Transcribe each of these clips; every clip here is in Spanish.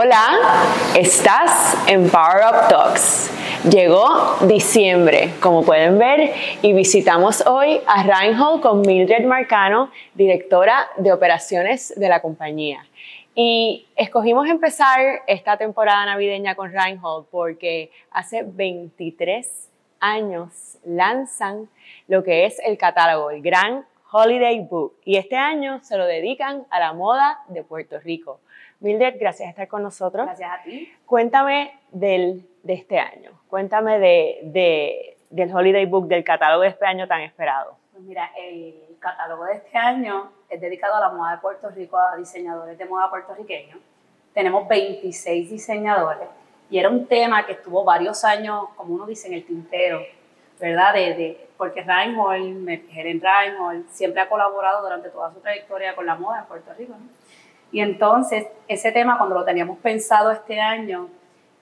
Hola, estás en Power Up Talks. Llegó diciembre, como pueden ver, y visitamos hoy a Reinhold con Mildred Marcano, directora de operaciones de la compañía. Y escogimos empezar esta temporada navideña con Reinhold porque hace 23 años lanzan lo que es el catálogo, el Gran Holiday Book. Y este año se lo dedican a la moda de Puerto Rico. Mildred, gracias por estar con nosotros. Gracias a ti. Cuéntame del, de este año, cuéntame de, del Holiday Book, del catálogo de este año tan esperado. Pues mira, el catálogo de este año es dedicado a la moda de Puerto Rico, a diseñadores de moda puertorriqueños. Tenemos 26 diseñadores y era un tema que estuvo varios años, como uno dice, en el tintero, ¿verdad? De, de, porque Reinhold, Helen Reinhold, siempre ha colaborado durante toda su trayectoria con la moda en Puerto Rico. ¿no? Y entonces, ese tema, cuando lo teníamos pensado este año,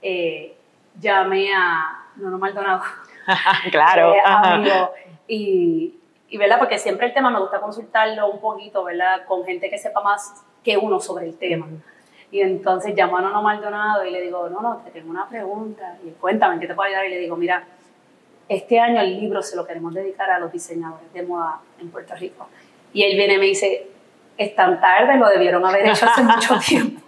eh, llamé a Nono Maldonado. claro. Eh, amigo, y, y, ¿verdad? Porque siempre el tema me gusta consultarlo un poquito, ¿verdad? Con gente que sepa más que uno sobre el tema. Y entonces llamo a Nono Maldonado y le digo, no, no, te tengo una pregunta. Y cuéntame, ¿qué te puedo ayudar? Y le digo, mira, este año el libro se lo queremos dedicar a los diseñadores de moda en Puerto Rico. Y él viene y me dice, es tan tarde, lo debieron haber hecho hace mucho tiempo.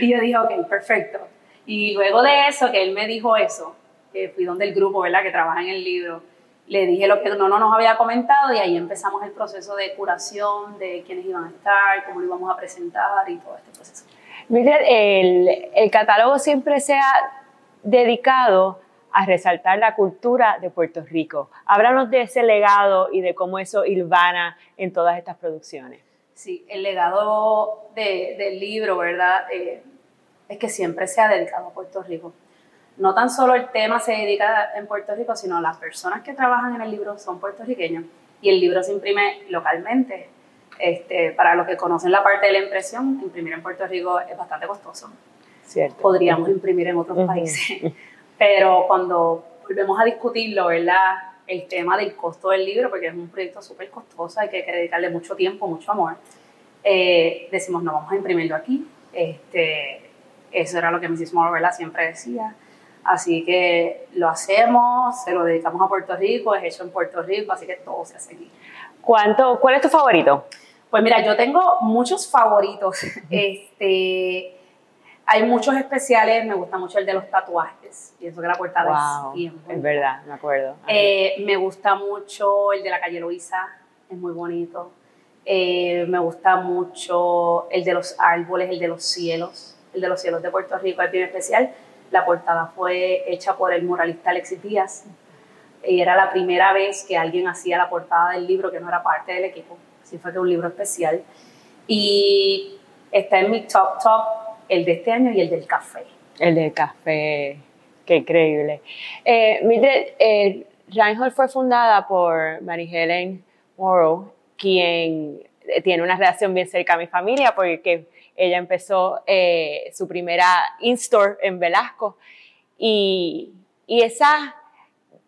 Y yo dije, ok, perfecto. Y luego de eso, que él me dijo eso, que fui donde el grupo, ¿verdad?, que trabaja en el libro, le dije lo que no, no nos había comentado y ahí empezamos el proceso de curación, de quiénes iban a estar, cómo lo íbamos a presentar y todo este proceso. Mira, el, el catálogo siempre se ha dedicado a resaltar la cultura de Puerto Rico. Háblanos de ese legado y de cómo eso ilvana en todas estas producciones. Sí, el legado de, del libro, ¿verdad? Eh, es que siempre se ha dedicado a Puerto Rico. No tan solo el tema se dedica en Puerto Rico, sino las personas que trabajan en el libro son puertorriqueños y el libro se imprime localmente. Este, para los que conocen la parte de la impresión, imprimir en Puerto Rico es bastante costoso. Cierto. Podríamos imprimir en otros países, pero cuando volvemos a discutirlo, ¿verdad? El tema del costo del libro, porque es un proyecto súper costoso, hay que, dedicarle mucho tiempo, mucho amor. Eh, decimos, no, vamos a imprimirlo aquí. Este, eso era lo que Mrs. Moore siempre decía. Así que lo hacemos, se lo dedicamos a Puerto Rico, es hecho en Puerto Rico, así que todo se hace aquí. ¿Cuánto, ¿Cuál es tu favorito? Pues mira, yo tengo muchos favoritos. Este, hay muchos especiales, me gusta mucho el de los tatuajes, y eso que la portada wow, es bien Es verdad, me acuerdo. Eh, me gusta mucho el de la calle Luisa, es muy bonito. Eh, me gusta mucho el de los árboles, el de los cielos, el de los cielos de Puerto Rico es bien especial. La portada fue hecha por el muralista Alexis Díaz y era la primera vez que alguien hacía la portada del libro que no era parte del equipo, así fue que un libro especial. Y está en mi top top el de este año y el del café. El del café, qué increíble. Eh, Mildred, eh, Reinhold fue fundada por Mary Helen Morrow, quien tiene una relación bien cerca a mi familia porque ella empezó eh, su primera in-store en Velasco y, y esa,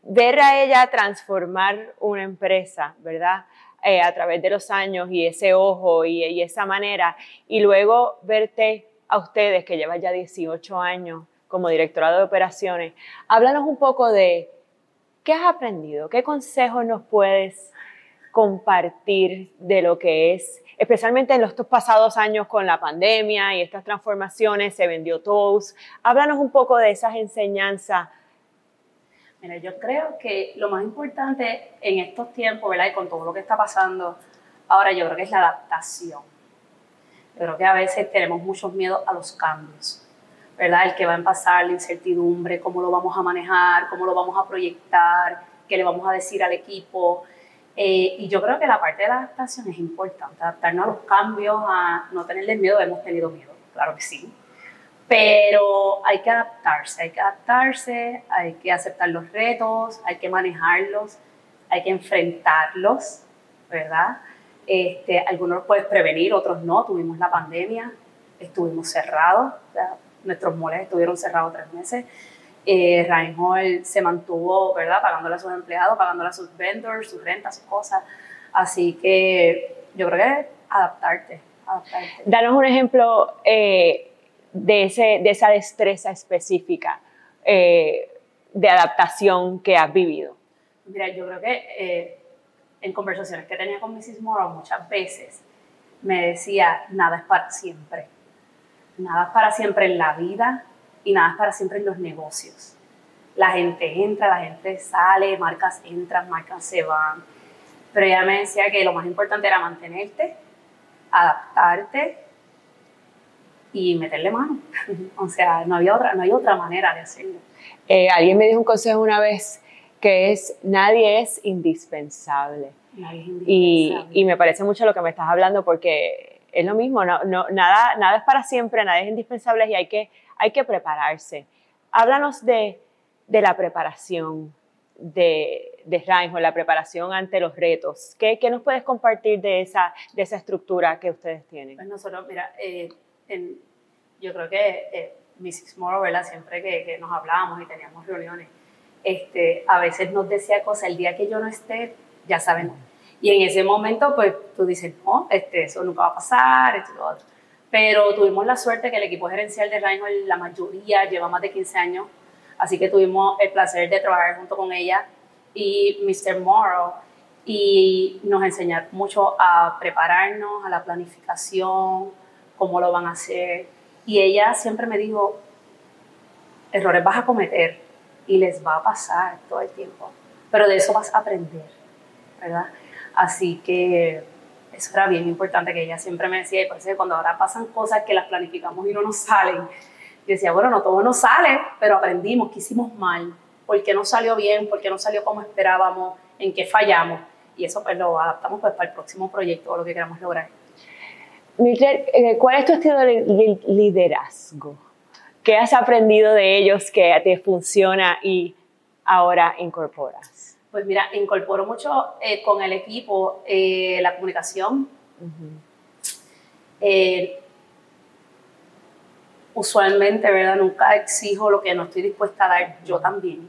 ver a ella transformar una empresa, ¿verdad? Eh, a través de los años y ese ojo y, y esa manera y luego verte a ustedes que llevan ya 18 años como directora de operaciones, háblanos un poco de qué has aprendido, qué consejos nos puedes compartir de lo que es, especialmente en los pasados años con la pandemia y estas transformaciones, se vendió Toast. Háblanos un poco de esas enseñanzas. Mira, yo creo que lo más importante en estos tiempos, ¿verdad? Y con todo lo que está pasando ahora, yo creo que es la adaptación creo que a veces tenemos muchos miedos a los cambios, ¿verdad? El que va a pasar, la incertidumbre, cómo lo vamos a manejar, cómo lo vamos a proyectar, qué le vamos a decir al equipo. Eh, y yo creo que la parte de la adaptación es importante, adaptarnos a los cambios, a no tenerle miedo, hemos tenido miedo, claro que sí. Pero hay que adaptarse, hay que adaptarse, hay que aceptar los retos, hay que manejarlos, hay que enfrentarlos, ¿verdad? Este, algunos los puedes prevenir, otros no. Tuvimos la pandemia, estuvimos cerrados, nuestros moles estuvieron cerrados tres meses. Eh, Reinhold se mantuvo, ¿verdad? Pagándole a sus empleados, pagándole a sus vendors, sus rentas, sus cosas. Así que yo creo que adaptarte, adaptarte. Danos un ejemplo eh, de, ese, de esa destreza específica eh, de adaptación que has vivido? Mira, yo creo que eh, en conversaciones que tenía con Mrs. Morrow muchas veces me decía, nada es para siempre. Nada es para siempre en la vida y nada es para siempre en los negocios. La gente entra, la gente sale, marcas entran, marcas se van. Pero ella me decía que lo más importante era mantenerte, adaptarte y meterle mano. o sea, no, había otra, no hay otra manera de hacerlo. Eh, alguien me dijo un consejo una vez que es, nadie es indispensable. Nadie es indispensable. Y, y, me parece mucho lo que me estás hablando porque es lo mismo, no, no, nada, nada es para siempre, nadie es indispensable y hay que, hay que prepararse. Háblanos de, de la preparación de, de Reinhold, la preparación ante los retos. ¿Qué, ¿Qué, nos puedes compartir de esa, de esa estructura que ustedes tienen? Pues nosotros, mira, eh, en, yo creo que eh, Mrs. Morrow, ¿verdad? Siempre que, que, nos hablábamos y teníamos reuniones, este, a veces nos decía cosas, el día que yo no esté, ya saben. Y en ese momento, pues tú dices, no, este, eso nunca va a pasar, esto y lo otro. Pero tuvimos la suerte que el equipo gerencial de Reinhold, la mayoría, lleva más de 15 años, así que tuvimos el placer de trabajar junto con ella y Mr. Morrow y nos enseñar mucho a prepararnos, a la planificación, cómo lo van a hacer. Y ella siempre me dijo, errores vas a cometer y les va a pasar todo el tiempo, pero de eso vas a aprender, ¿verdad? Así que eso era bien importante que ella siempre me decía, y por eso cuando ahora pasan cosas que las planificamos y no nos salen, yo decía, bueno, no todo nos sale, pero aprendimos que hicimos mal, por qué no salió bien, por qué no salió como esperábamos, en qué fallamos, y eso pues lo adaptamos pues para el próximo proyecto o lo que queramos lograr. Mildred, eh, ¿cuál es tu estilo de liderazgo? ¿Qué has aprendido de ellos que te funciona y ahora incorporas? Pues mira, incorporo mucho eh, con el equipo eh, la comunicación. Uh -huh. eh, usualmente, ¿verdad? Nunca exijo lo que no estoy dispuesta a dar yo también.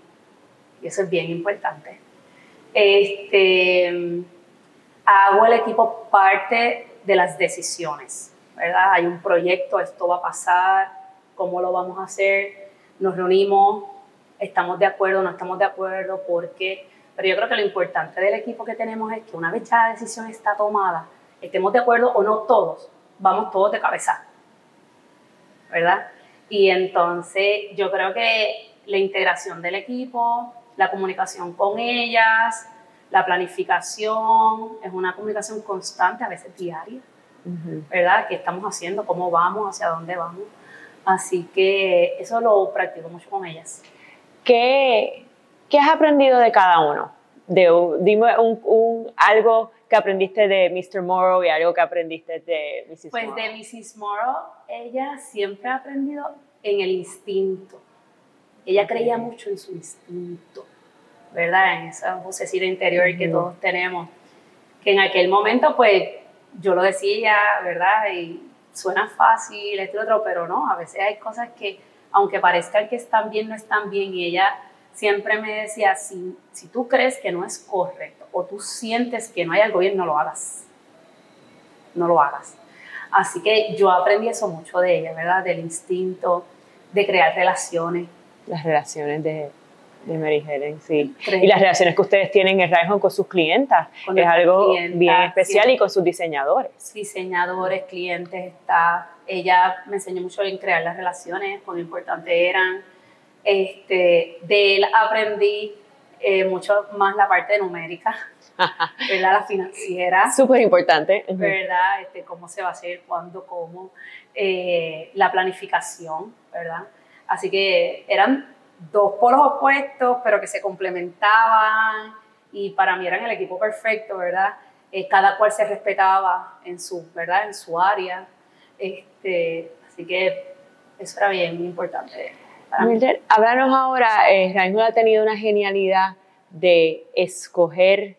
Y eso es bien importante. Este, hago el equipo parte de las decisiones, ¿verdad? Hay un proyecto, esto va a pasar, cómo lo vamos a hacer, nos reunimos, estamos de acuerdo, no estamos de acuerdo, por qué. Pero yo creo que lo importante del equipo que tenemos es que una vez ya la decisión está tomada, estemos de acuerdo o no todos, vamos todos de cabeza, ¿verdad? Y entonces yo creo que la integración del equipo, la comunicación con ellas, la planificación, es una comunicación constante, a veces diaria, uh -huh. ¿verdad? ¿Qué estamos haciendo? ¿Cómo vamos? ¿Hacia dónde vamos? Así que eso lo practico mucho con ellas. ¿Qué, qué has aprendido de cada uno? De, dime un, un, algo que aprendiste de Mr. Morrow y algo que aprendiste de Mrs. Pues Morrow. de Mrs. Morrow, ella siempre ha aprendido en el instinto. Ella creía mucho en su instinto, ¿verdad? En esa vocecita interior que todos tenemos. Que en aquel momento, pues, yo lo decía, ¿verdad? Y suena fácil, esto y otro, pero no, a veces hay cosas que, aunque parezcan que están bien, no están bien. Y ella siempre me decía, si, si tú crees que no es correcto o tú sientes que no hay algo bien, no lo hagas. No lo hagas. Así que yo aprendí eso mucho de ella, ¿verdad? Del instinto, de crear relaciones. Las relaciones de, de Mary Helen, sí. Y las relaciones que ustedes tienen en Raijon con sus clientas. Con es algo clientas, bien especial sí. y con sus diseñadores. Diseñadores, clientes, está. Ella me enseñó mucho en crear las relaciones, cuán importantes eran. Este, de él aprendí eh, mucho más la parte numérica, ¿verdad? La financiera. Súper importante. ¿Verdad? Este, cómo se va a hacer, cuándo, cómo. Eh, la planificación, ¿verdad? Así que eran dos polos opuestos, pero que se complementaban y para mí eran el equipo perfecto, ¿verdad? Eh, cada cual se respetaba en su, ¿verdad? En su área. Este, así que eso era bien importante. Mildred, háblanos ahora, eh, ha tenido una genialidad de escoger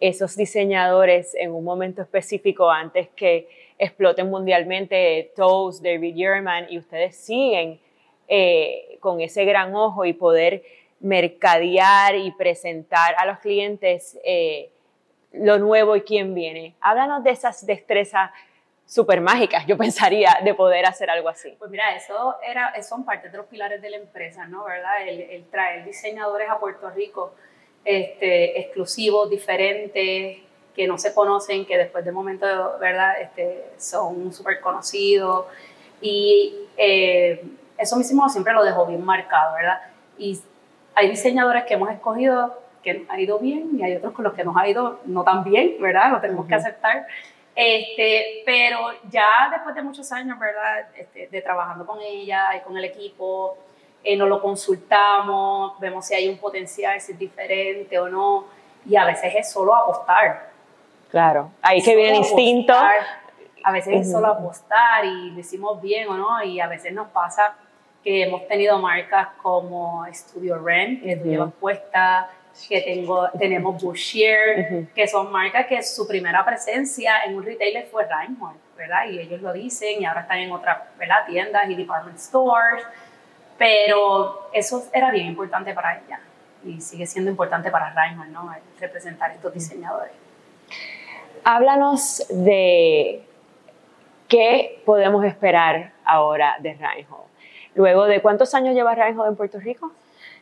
esos diseñadores en un momento específico antes que exploten mundialmente Toast, David Yerman, y ustedes siguen eh, con ese gran ojo y poder mercadear y presentar a los clientes eh, lo nuevo y quién viene. Háblanos de esas destrezas súper mágicas, yo pensaría, de poder hacer algo así. Pues mira, eso era, son parte de los pilares de la empresa, ¿no? ¿Verdad? El, traer diseñadores a Puerto Rico este, exclusivos, diferentes, que no se conocen, que después de momento, ¿verdad? Este, son súper conocidos. Y eh, eso mismo siempre lo dejó bien marcado, ¿verdad? Y hay diseñadores que hemos escogido que nos ha ido bien y hay otros con los que nos ha ido no tan bien, ¿verdad? Lo tenemos que aceptar. Este, pero ya después de muchos años, ¿verdad? Este, de trabajando con ella y con el equipo, eh, nos lo consultamos, vemos si hay un potencial, si es diferente o no, y a veces es solo apostar. Claro, ahí que viene el instinto. A veces es solo apostar y lo hicimos bien o no, y a veces nos pasa que hemos tenido marcas como Studio Rent, que tú llevas puesta, que tengo, tenemos Bouchier, que son marcas que su primera presencia en un retailer fue Reinhold, ¿verdad? Y ellos lo dicen y ahora están en otras tiendas y department stores, pero eso era bien importante para ella y sigue siendo importante para Reinhold, ¿no? representar estos diseñadores. Háblanos de qué podemos esperar ahora de Reinhold. Luego de cuántos años lleva Reinhold en Puerto Rico?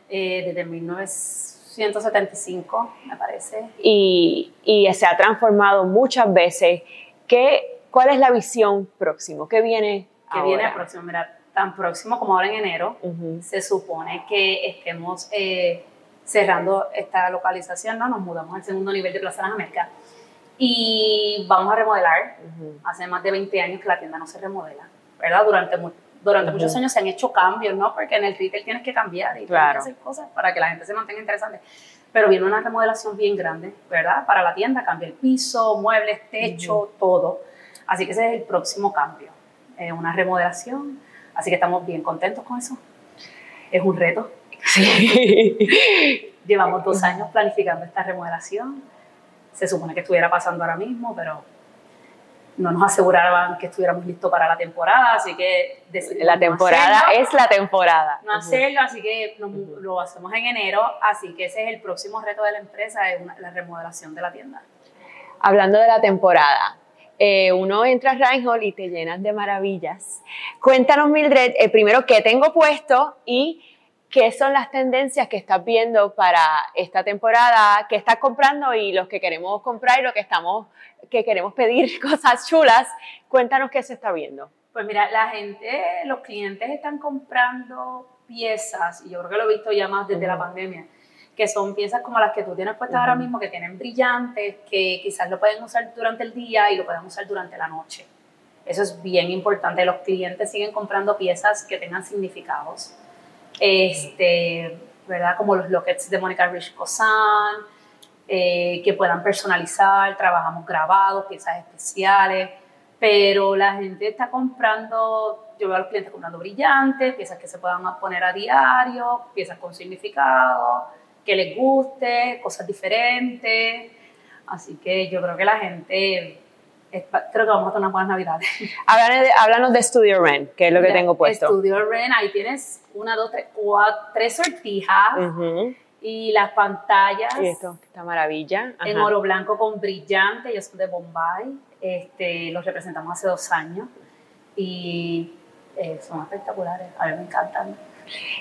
Eh, desde 1900 175, me parece. Y, y se ha transformado muchas veces. ¿Qué, ¿Cuál es la visión próximo? ¿Qué viene ¿Qué viene próximo? Mira, tan próximo como ahora en enero, se supone que estemos eh, cerrando esta localización, ¿no? Nos mudamos al segundo nivel de Plaza de las Américas y vamos a remodelar. Hace más de 20 años que la tienda no se remodela, ¿verdad? Durante durante muchos años se han hecho cambios, ¿no? Porque en el retail tienes que cambiar y tienes que hacer cosas para que la gente se mantenga interesante. Pero viene una remodelación bien grande, ¿verdad? Para la tienda, cambia el piso, muebles, techo, todo. Así que ese es el próximo cambio. Es una remodelación. Así que estamos bien contentos con eso. Es un reto. Sí. Llevamos dos años planificando esta remodelación. Se supone que estuviera pasando ahora mismo, pero no nos aseguraban que estuviéramos listos para la temporada, así que la temporada es la temporada. No hacerlo, así que lo hacemos en enero, así que ese es el próximo reto de la empresa, es la remodelación de la tienda. Hablando de la temporada, eh, uno entra a Reinhold y te llenas de maravillas. Cuéntanos, Mildred, eh, primero qué tengo puesto y qué son las tendencias que estás viendo para esta temporada, qué estás comprando y los que queremos comprar y lo que estamos que queremos pedir cosas chulas. Cuéntanos qué se está viendo. Pues mira, la gente, los clientes están comprando piezas, y yo creo que lo he visto ya más desde la pandemia, que son piezas como las que tú tienes puestas ahora mismo, que tienen brillantes, que quizás lo pueden usar durante el día y lo pueden usar durante la noche. Eso es bien importante. Los clientes siguen comprando piezas que tengan significados este, ¿verdad? Como los lockets de Mónica Rich Cosan, eh, que puedan personalizar, trabajamos grabados, piezas especiales, pero la gente está comprando, yo veo a los clientes comprando brillantes, piezas que se puedan poner a diario, piezas con significado, que les guste, cosas diferentes. Así que yo creo que la gente creo que vamos a tener unas buenas navidades. Háblanos de, Studio Ren, que es lo que tengo puesto. Studio Ren, ahí tienes una, dos, tres, cuatro, tres sortijas. Y las pantallas. Y esto, esta maravilla. En oro blanco con brillante, ellos son de Bombay. Este, los representamos hace dos años. Y eh, son espectaculares. A mí me encantan.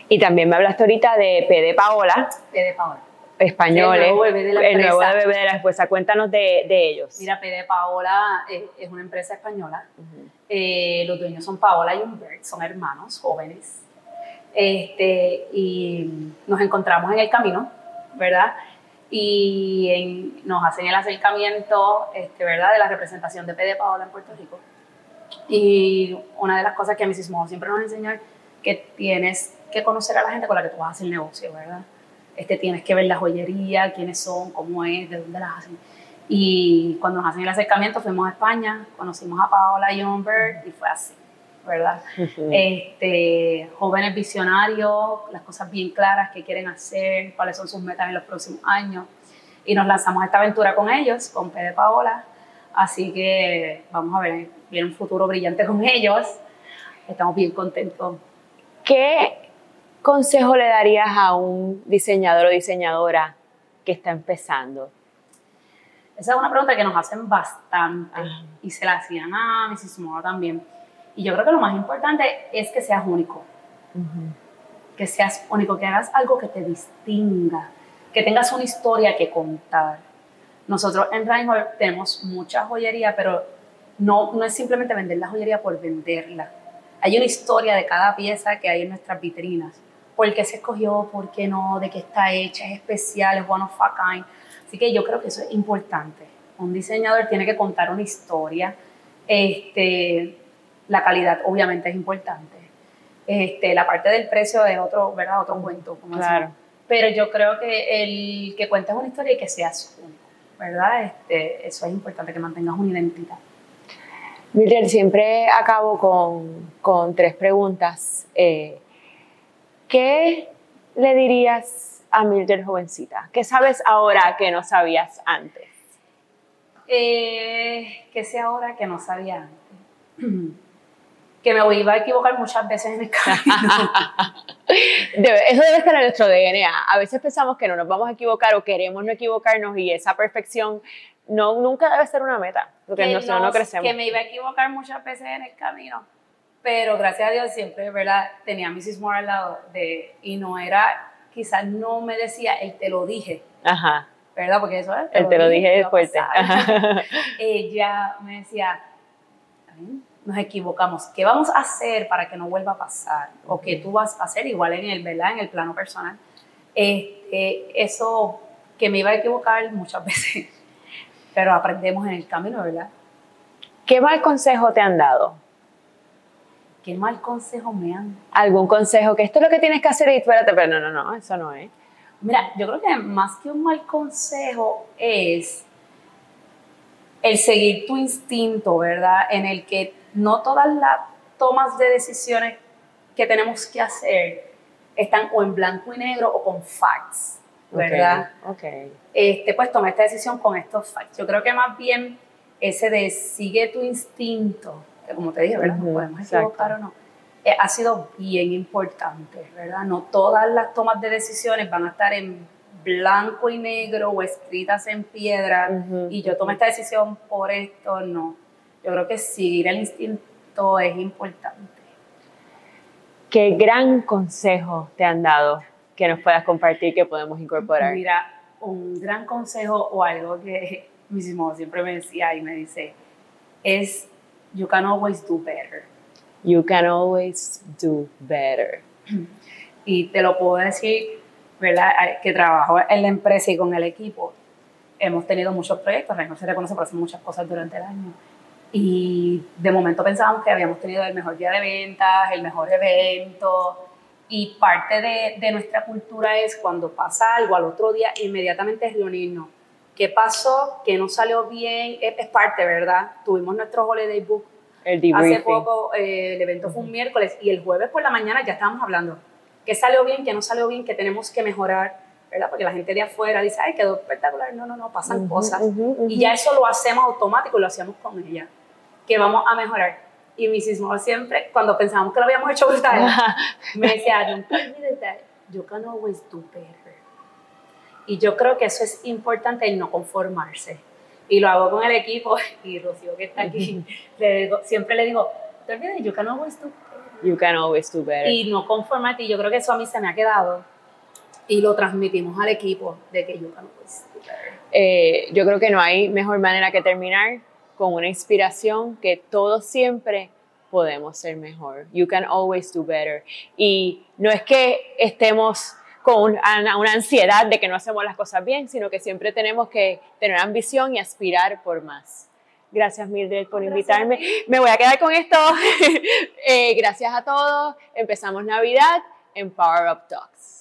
Y también me hablaste ahorita de PD Paola. PD Paola españoles, el nuevo bebé de la, el nuevo bebé de la esposa. Cuéntanos de, de ellos. Mira, PD Paola es, una empresa española. Eh, los dueños son Paola y Humbert, son hermanos jóvenes. Este, y nos encontramos en el camino, ¿verdad? Y nos hacen el acercamiento, este, ¿verdad?, de la representación de PD Paola en Puerto Rico. Y una de las cosas que a mí siempre nos enseñan que tienes que conocer a la gente con la que tú vas a hacer negocio, ¿verdad? Este, tienes que ver la joyería, quiénes son, cómo es, de dónde las hacen. Y cuando nos hacen el acercamiento fuimos a España, conocimos a Paola Humbert y fue así, ¿verdad? este, jóvenes visionarios, las cosas bien claras que quieren hacer, cuáles son sus metas en los próximos años. Y nos lanzamos a esta aventura con ellos, con Pede Paola. Así que vamos a ver, viene un futuro brillante con ellos. Estamos bien contentos. ¿Qué consejo le darías a un diseñador o diseñadora que está empezando? Esa es una pregunta que nos hacen bastante y se la hacían a Mrs. Moore también. Y yo creo que lo más importante es que seas único. Que seas único, que hagas algo que te distinga, que tengas una historia que contar. Nosotros en Reinhold tenemos mucha joyería, pero no, no es simplemente vender la joyería por venderla. Hay una historia de cada pieza que hay en nuestras vitrinas. ¿Por qué se escogió? ¿Por qué no? ¿De qué está hecha? ¿Es especial? ¿Es one of a kind? Así que yo creo que eso es importante. Un diseñador tiene que contar una historia. Este, la calidad obviamente es importante. Este, la parte del precio es otro, ¿verdad? Otro cuento. claro. Pero yo creo que el que cuentes una historia y que seas único, ¿verdad? Este, eso es importante, que mantengas una identidad. Mildred, siempre acabo con, con tres preguntas. Eh, ¿Qué le dirías a Mildred jovencita? ¿Qué sabes ahora que no sabías antes? Eh, ¿Qué sé ahora que no sabía antes? que me iba a equivocar muchas veces en el camino. eso debe estar en nuestro DNA. A veces pensamos que no nos vamos a equivocar o queremos no equivocarnos y esa perfección no, nunca debe ser una meta, porque que no, no crecemos. Que me iba a equivocar muchas veces en el camino, pero gracias a Dios siempre, ¿verdad? Tenía a Mrs. Moore al lado de, y no era quizás no me decía, él te lo dije. Ajá. ¿Verdad? Porque eso es. Él te lo dije, fuerte. Ella me decía, nos equivocamos. ¿Qué vamos a hacer para que no vuelva a pasar? O qué tú vas a hacer igual en el, ¿verdad? En el plano personal. Este, eso que me iba a equivocar muchas veces, pero aprendemos en el camino, ¿verdad? ¿Qué mal consejo te han dado? ¿Qué mal consejo me han ¿Algún consejo que esto es lo que tienes que hacer y espérate, pero no, no, no, eso no es? Mira, yo creo que más que un mal consejo es el seguir tu instinto, ¿verdad? En el que no todas las tomas de decisiones que tenemos que hacer están o en blanco y negro o con facts, ¿verdad? Ok. Este, pues toma esta decisión con estos facts. Yo creo que más bien ese de sigue tu instinto, como te dije, ¿verdad? podemos equivocar o no. Eh, ha sido bien importante, ¿verdad? No todas las tomas de decisiones van a estar en blanco y negro o escritas en piedra y yo tomé esta decisión por esto, no. Yo creo que seguir el instinto es importante. ¿Qué gran consejo te han dado que nos puedas compartir que podemos incorporar? Mira, un gran consejo o algo que mismo siempre me decía y me dice es you can always do better. You can always do better. Y te lo puedo decir, ¿verdad? Que trabajo en la empresa y con el equipo. Hemos tenido muchos proyectos, no se reconoce por hacer muchas cosas durante el año. Y de momento pensábamos que habíamos tenido el mejor día de ventas, el mejor evento. Y parte de, de nuestra cultura es cuando pasa algo al otro día, inmediatamente es reunirnos. ¿Qué pasó? ¿Qué no salió bien? Es, parte, ¿verdad? Tuvimos nuestro holiday book el hace poco, eh, el evento fue un miércoles y el jueves por la mañana ya estábamos hablando. ¿Qué salió bien? ¿Qué no salió bien? ¿Qué tenemos que mejorar? ¿verdad? Porque la gente de afuera dice, ay, quedó espectacular. No, no, no, pasan cosas. Y ya eso lo hacemos automático y lo hacemos con ella. ¿Qué vamos a mejorar? Y Mrs. Moore siempre, cuando pensábamos que lo habíamos hecho brutal, me decía, don't me that you can always do better. Y yo creo que eso es importante, el no conformarse. Y lo hago con el equipo, y Rocío que está aquí, le siempre le digo, te olvides, you can always do better. You can always do better. Y no conformarte, y yo creo que eso a mí se me ha quedado. Y lo transmitimos al equipo de que you can always do better. Eh, yo creo que no hay mejor manera que terminar con una inspiración que todos siempre podemos ser mejor. You can always do better. Y no es que estemos con una, ansiedad de que no hacemos las cosas bien, sino que siempre tenemos que tener ambición y aspirar por más. Gracias Mildred por invitarme. Me voy a quedar con esto. Eh, gracias a todos. Empezamos Navidad en Power Up Talks.